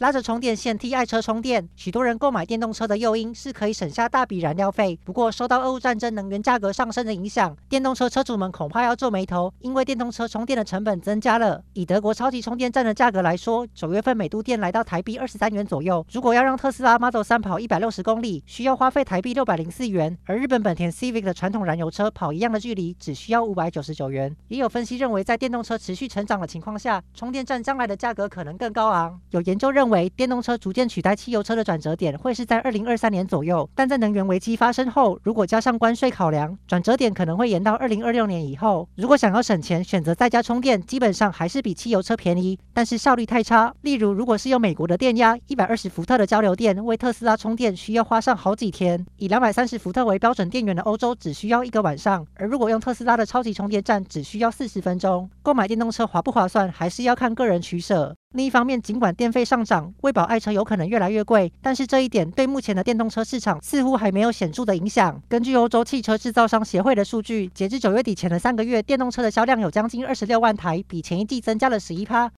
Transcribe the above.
拉着充电线替爱车充电，许多人购买电动车的诱因是可以省下大笔燃料费。不过，受到俄乌战争能源价格上升的影响，电动车车主们恐怕要皱眉头，因为电动车充电的成本增加了。以德国超级充电站的价格来说，九月份每度电来到台币二十三元左右。如果要让特斯拉 Model 3跑一百六十公里，需要花费台币六百零四元，而日本本田 Civic 的传统燃油车跑一样的距离，只需要五百九十九元。也有分析认为，在电动车持续成长的情况下，充电站将来的价格可能更高昂。有研究认为为，电动车逐渐取代汽油车的转折点会是在二零二三年左右，但在能源危机发生后，如果加上关税考量，转折点可能会延到二零二六年以后。如果想要省钱，选择在家充电，基本上还是比汽油车便宜，但是效率太差。例如，如果是用美国的电压一百二十伏特的交流电为特斯拉充电，需要花上好几天；以两百三十伏特为标准电源的欧洲，只需要一个晚上。而如果用特斯拉的超级充电站，只需要四十分钟。购买电动车划不划算，还是要看个人取舍。另一方面，尽管电费上涨，为保爱车有可能越来越贵，但是这一点对目前的电动车市场似乎还没有显著的影响。根据欧洲汽车制造商协会的数据，截至九月底前的三个月，电动车的销量有将近二十六万台，比前一季增加了十一趴。